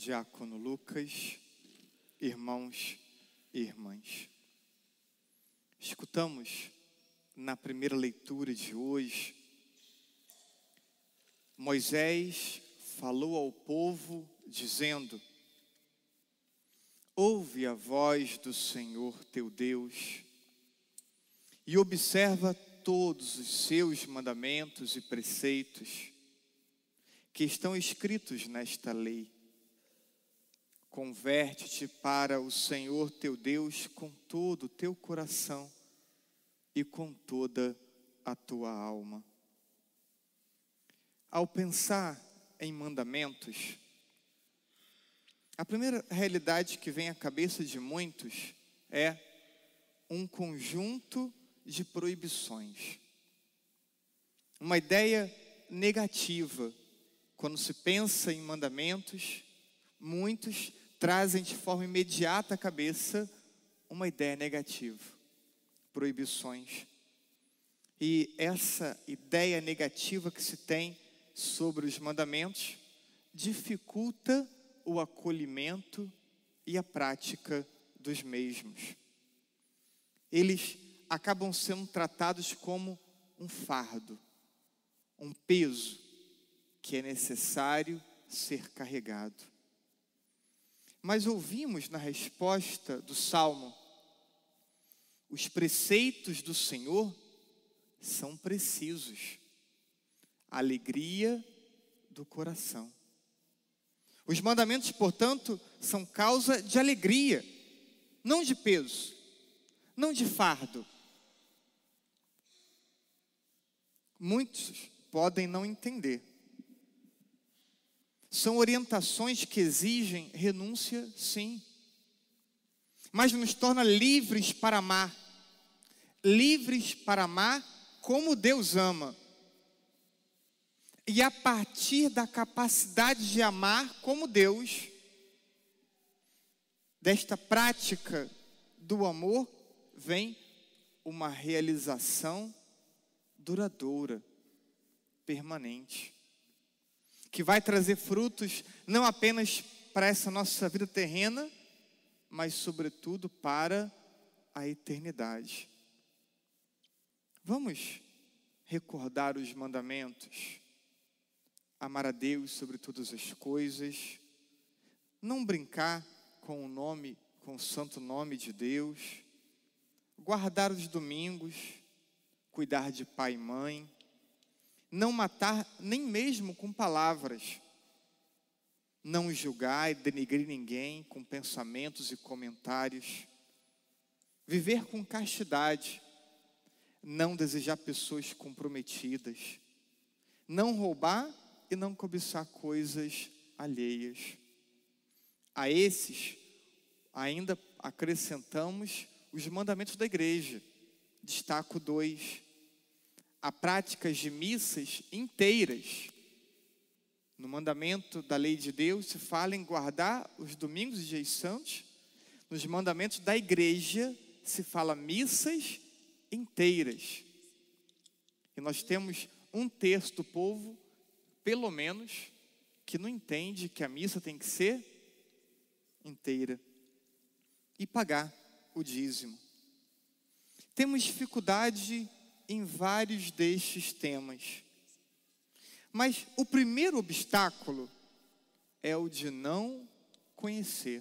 Diácono Lucas, irmãos e irmãs. Escutamos na primeira leitura de hoje, Moisés falou ao povo dizendo: Ouve a voz do Senhor teu Deus e observa todos os seus mandamentos e preceitos que estão escritos nesta lei. Converte-te para o Senhor teu Deus com todo o teu coração e com toda a tua alma. Ao pensar em mandamentos, a primeira realidade que vem à cabeça de muitos é um conjunto de proibições. Uma ideia negativa. Quando se pensa em mandamentos, muitos trazem de forma imediata à cabeça uma ideia negativa, proibições. E essa ideia negativa que se tem sobre os mandamentos dificulta o acolhimento e a prática dos mesmos. Eles acabam sendo tratados como um fardo, um peso que é necessário ser carregado. Mas ouvimos na resposta do salmo: os preceitos do Senhor são precisos, alegria do coração. Os mandamentos, portanto, são causa de alegria, não de peso, não de fardo. Muitos podem não entender. São orientações que exigem renúncia, sim, mas nos torna livres para amar, livres para amar como Deus ama. E a partir da capacidade de amar como Deus, desta prática do amor, vem uma realização duradoura, permanente, que vai trazer frutos não apenas para essa nossa vida terrena, mas sobretudo para a eternidade. Vamos recordar os mandamentos, amar a Deus sobre todas as coisas, não brincar com o nome, com o santo nome de Deus, guardar os domingos, cuidar de pai e mãe, não matar nem mesmo com palavras, não julgar e denigrir ninguém com pensamentos e comentários, viver com castidade, não desejar pessoas comprometidas, não roubar e não cobiçar coisas alheias. A esses ainda acrescentamos os mandamentos da igreja. Destaco dois: a prática de missas inteiras. No mandamento da lei de Deus se fala em guardar os domingos e dias santos. Nos mandamentos da igreja se fala missas inteiras. E nós temos um terço do povo, pelo menos, que não entende que a missa tem que ser inteira e pagar o dízimo. Temos dificuldade em vários destes temas. Mas o primeiro obstáculo é o de não conhecer.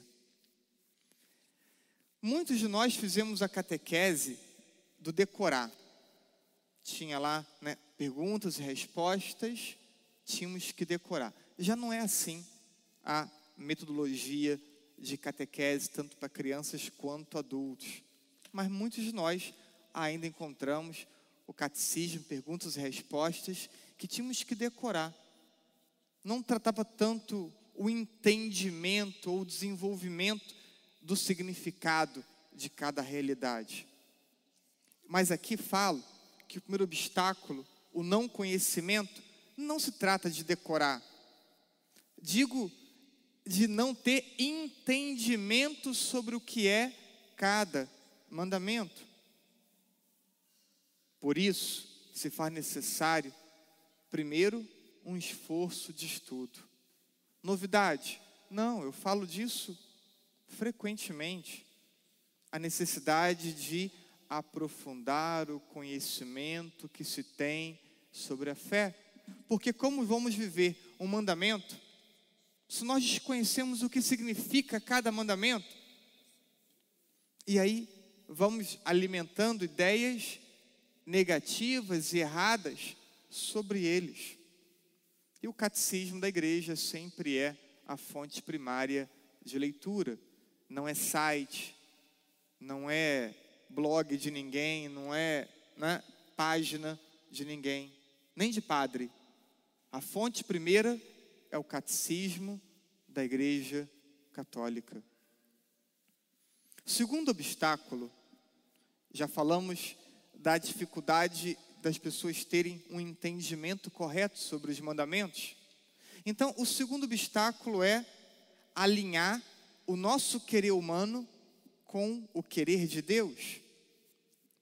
Muitos de nós fizemos a catequese do decorar. Tinha lá né, perguntas e respostas, tínhamos que decorar. Já não é assim a metodologia de catequese, tanto para crianças quanto adultos. Mas muitos de nós ainda encontramos o catecismo, perguntas e respostas, que tínhamos que decorar. Não tratava tanto o entendimento ou o desenvolvimento do significado de cada realidade. Mas aqui falo que o primeiro obstáculo, o não conhecimento, não se trata de decorar. Digo de não ter entendimento sobre o que é cada mandamento. Por isso, se faz necessário, primeiro, um esforço de estudo. Novidade, Não, eu falo disso frequentemente. A necessidade de aprofundar o conhecimento que se tem sobre a fé. Porque como vamos viver um mandamento se nós desconhecemos o que significa cada mandamento? E aí vamos alimentando ideias negativas e erradas sobre eles. E o catecismo da igreja sempre é a fonte primária de leitura, não é site, não é blog de ninguém, não é né, página de ninguém, nem de padre. A fonte primeira é o catecismo da Igreja Católica. Segundo obstáculo, já falamos da dificuldade das pessoas terem um entendimento correto sobre os mandamentos. Então, o segundo obstáculo é alinhar o nosso querer humano com o querer de Deus.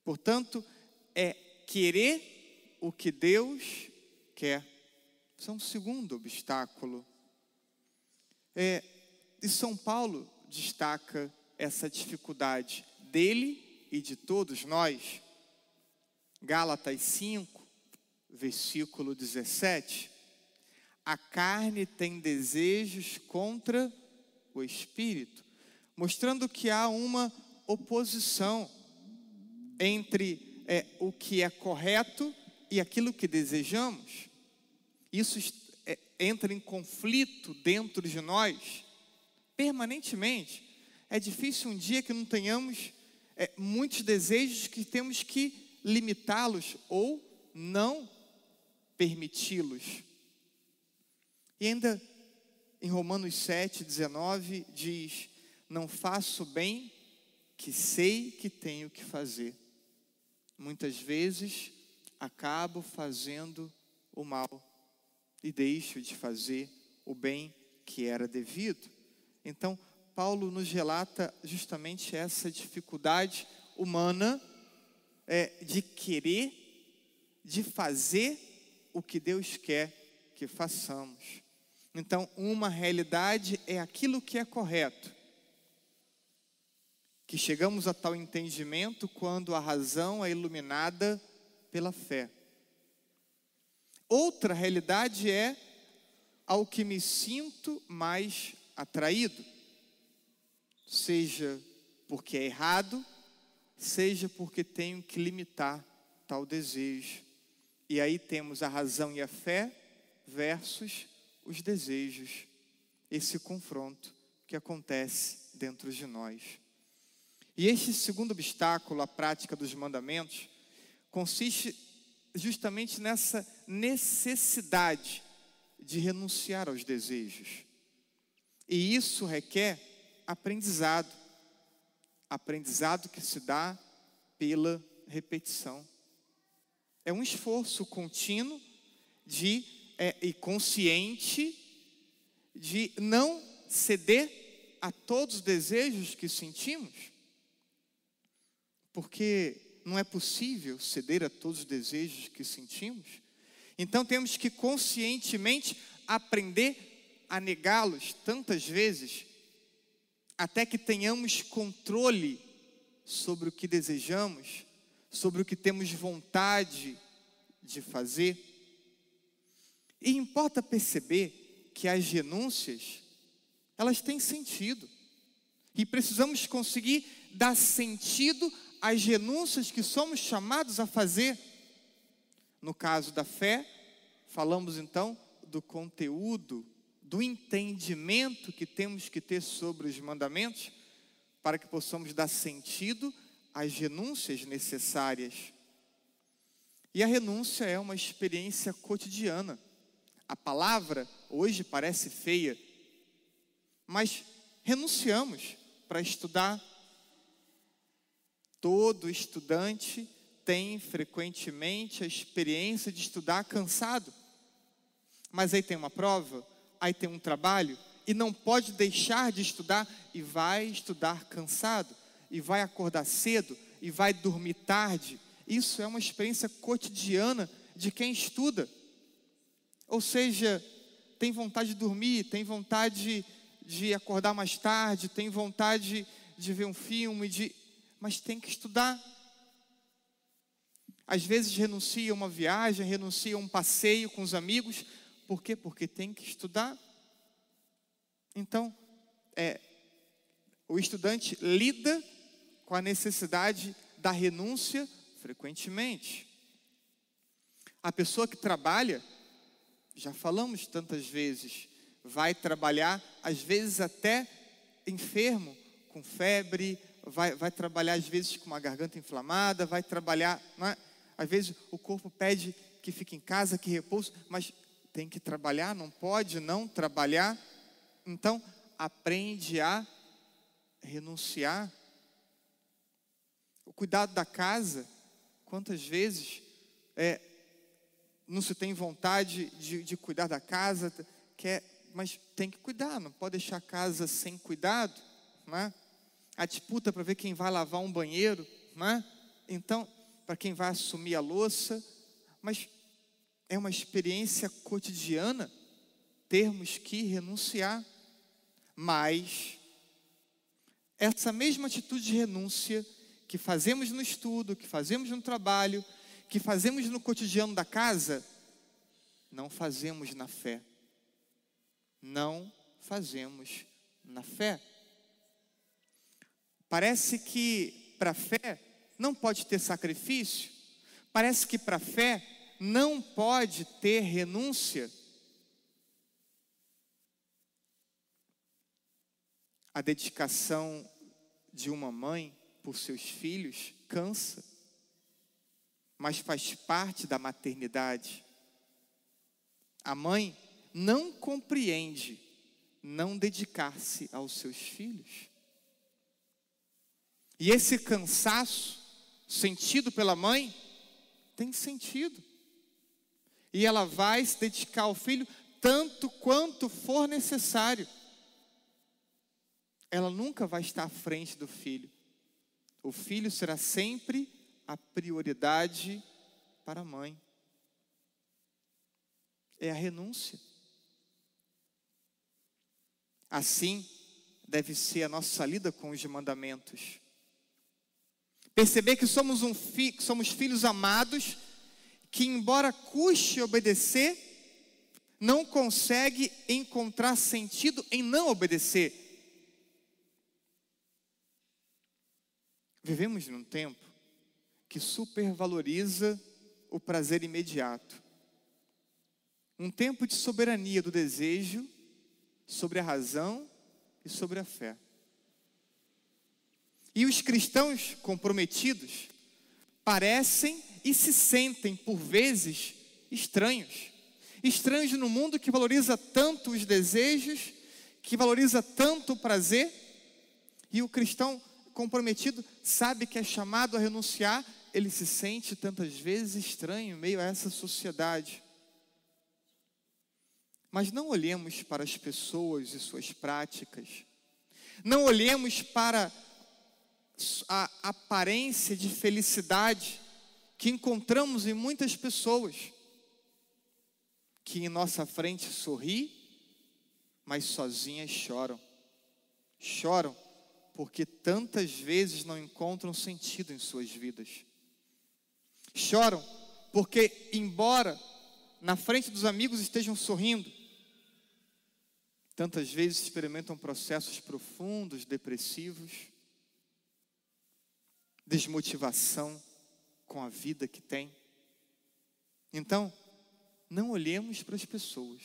Portanto, é querer o que Deus quer. Isso é um segundo obstáculo. É, e São Paulo destaca essa dificuldade dele e de todos nós. Gálatas 5, versículo 17. A carne tem desejos contra o espírito, mostrando que há uma oposição entre é, o que é correto e aquilo que desejamos. Isso é, entra em conflito dentro de nós permanentemente. É difícil um dia que não tenhamos é, muitos desejos que temos que limitá-los ou não permiti-los. E ainda em Romanos 7, 19, diz: Não faço bem que sei que tenho que fazer. Muitas vezes acabo fazendo o mal e deixo de fazer o bem que era devido. Então, Paulo nos relata justamente essa dificuldade humana é, de querer, de fazer o que Deus quer que façamos. Então, uma realidade é aquilo que é correto. Que chegamos a tal entendimento quando a razão é iluminada pela fé. Outra realidade é ao que me sinto mais atraído, seja porque é errado, seja porque tenho que limitar tal desejo. E aí temos a razão e a fé versus os desejos. Esse confronto que acontece dentro de nós. E este segundo obstáculo à prática dos mandamentos consiste justamente nessa necessidade de renunciar aos desejos. E isso requer aprendizado aprendizado que se dá pela repetição. É um esforço contínuo de é, e consciente de não ceder a todos os desejos que sentimos, porque não é possível ceder a todos os desejos que sentimos. Então temos que conscientemente aprender a negá-los tantas vezes até que tenhamos controle sobre o que desejamos, sobre o que temos vontade de fazer. E importa perceber que as renúncias, elas têm sentido. E precisamos conseguir dar sentido às renúncias que somos chamados a fazer. No caso da fé, falamos então do conteúdo do entendimento que temos que ter sobre os mandamentos, para que possamos dar sentido às renúncias necessárias. E a renúncia é uma experiência cotidiana. A palavra hoje parece feia, mas renunciamos para estudar. Todo estudante tem frequentemente a experiência de estudar cansado. Mas aí tem uma prova, aí tem um trabalho e não pode deixar de estudar e vai estudar cansado e vai acordar cedo e vai dormir tarde. Isso é uma experiência cotidiana de quem estuda. Ou seja, tem vontade de dormir, tem vontade de acordar mais tarde, tem vontade de ver um filme, de mas tem que estudar. Às vezes renuncia a uma viagem, renuncia a um passeio com os amigos, por quê? Porque tem que estudar. Então, é, o estudante lida com a necessidade da renúncia frequentemente. A pessoa que trabalha, já falamos tantas vezes, vai trabalhar, às vezes até enfermo, com febre, vai, vai trabalhar às vezes com uma garganta inflamada, vai trabalhar, é? às vezes o corpo pede que fique em casa, que repouso, mas tem que trabalhar, não pode não trabalhar. Então, aprende a renunciar. O cuidado da casa, quantas vezes é, não se tem vontade de, de cuidar da casa, quer, mas tem que cuidar, não pode deixar a casa sem cuidado, né? A disputa para ver quem vai lavar um banheiro, né? Então, para quem vai assumir a louça, mas é uma experiência cotidiana termos que renunciar. Mas essa mesma atitude de renúncia que fazemos no estudo, que fazemos no trabalho, que fazemos no cotidiano da casa, não fazemos na fé. Não fazemos na fé. Parece que para a fé não pode ter sacrifício, parece que para a fé não pode ter renúncia. A dedicação de uma mãe por seus filhos cansa, mas faz parte da maternidade. A mãe não compreende não dedicar-se aos seus filhos. E esse cansaço sentido pela mãe tem sentido. E ela vai se dedicar ao filho tanto quanto for necessário. Ela nunca vai estar à frente do filho. O filho será sempre a prioridade para a mãe. É a renúncia. Assim deve ser a nossa lida com os mandamentos. Perceber que somos, um fi, somos filhos amados, que embora custe obedecer, não consegue encontrar sentido em não obedecer. Vivemos num tempo que supervaloriza o prazer imediato. Um tempo de soberania do desejo sobre a razão e sobre a fé. E os cristãos comprometidos parecem e se sentem, por vezes, estranhos. Estranhos no mundo que valoriza tanto os desejos, que valoriza tanto o prazer, e o cristão comprometido sabe que é chamado a renunciar, ele se sente tantas vezes estranho em meio a essa sociedade. Mas não olhemos para as pessoas e suas práticas, não olhemos para a aparência de felicidade que encontramos em muitas pessoas, que em nossa frente sorri, mas sozinhas choram. Choram porque tantas vezes não encontram sentido em suas vidas. Choram porque, embora na frente dos amigos estejam sorrindo, tantas vezes experimentam processos profundos, depressivos desmotivação com a vida que tem. Então, não olhemos para as pessoas,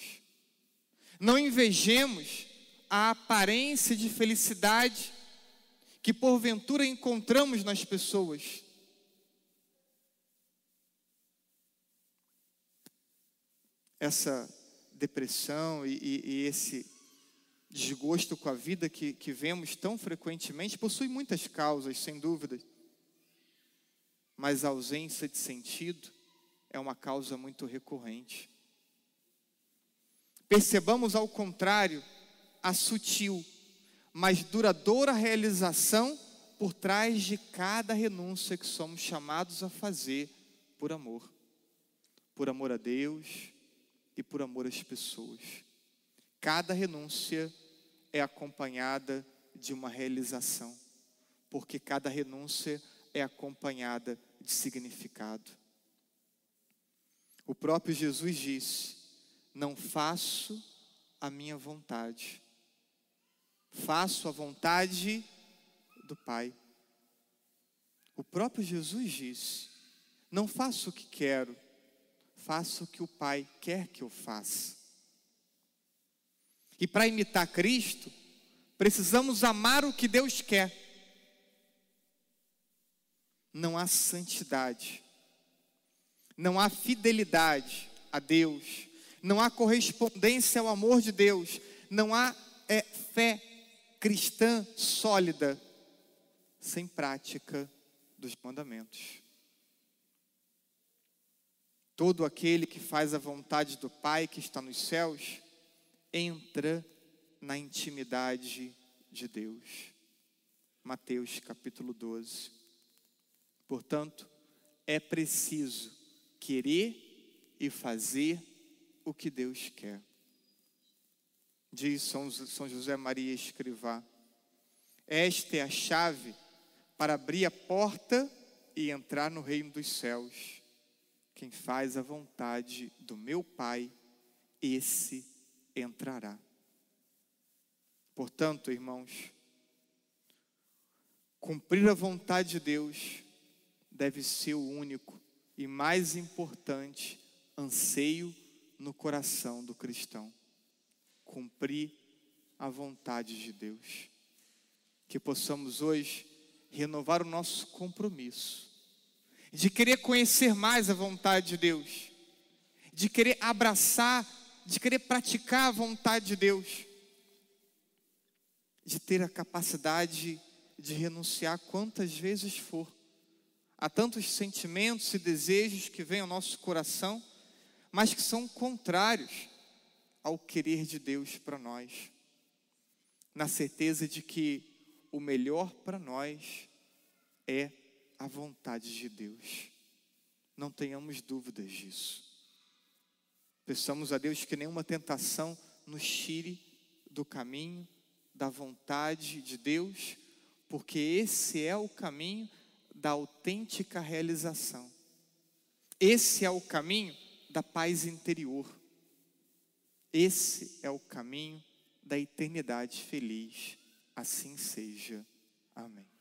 não invejemos a aparência de felicidade que porventura encontramos nas pessoas. Essa depressão e, e, e esse desgosto com a vida que, que vemos tão frequentemente possui muitas causas, sem dúvida mas a ausência de sentido é uma causa muito recorrente. Percebamos, ao contrário, a sutil, mas duradoura realização por trás de cada renúncia que somos chamados a fazer por amor. Por amor a Deus e por amor às pessoas. Cada renúncia é acompanhada de uma realização, porque cada renúncia é acompanhada de significado. O próprio Jesus disse: Não faço a minha vontade, faço a vontade do Pai. O próprio Jesus disse: Não faço o que quero, faço o que o Pai quer que eu faça. E para imitar Cristo, precisamos amar o que Deus quer. Não há santidade, não há fidelidade a Deus, não há correspondência ao amor de Deus, não há é, fé cristã sólida sem prática dos mandamentos. Todo aquele que faz a vontade do Pai que está nos céus entra na intimidade de Deus. Mateus capítulo 12. Portanto, é preciso querer e fazer o que Deus quer. Diz São José Maria Escrivá: Esta é a chave para abrir a porta e entrar no reino dos céus. Quem faz a vontade do meu Pai, esse entrará. Portanto, irmãos, cumprir a vontade de Deus deve ser o único e mais importante anseio no coração do cristão. Cumprir a vontade de Deus. Que possamos hoje renovar o nosso compromisso de querer conhecer mais a vontade de Deus, de querer abraçar, de querer praticar a vontade de Deus, de ter a capacidade de renunciar quantas vezes for a tantos sentimentos e desejos que vêm ao nosso coração, mas que são contrários ao querer de Deus para nós, na certeza de que o melhor para nós é a vontade de Deus. Não tenhamos dúvidas disso. Peçamos a Deus que nenhuma tentação nos tire do caminho da vontade de Deus, porque esse é o caminho da autêntica realização. Esse é o caminho da paz interior. Esse é o caminho da eternidade feliz. Assim seja. Amém.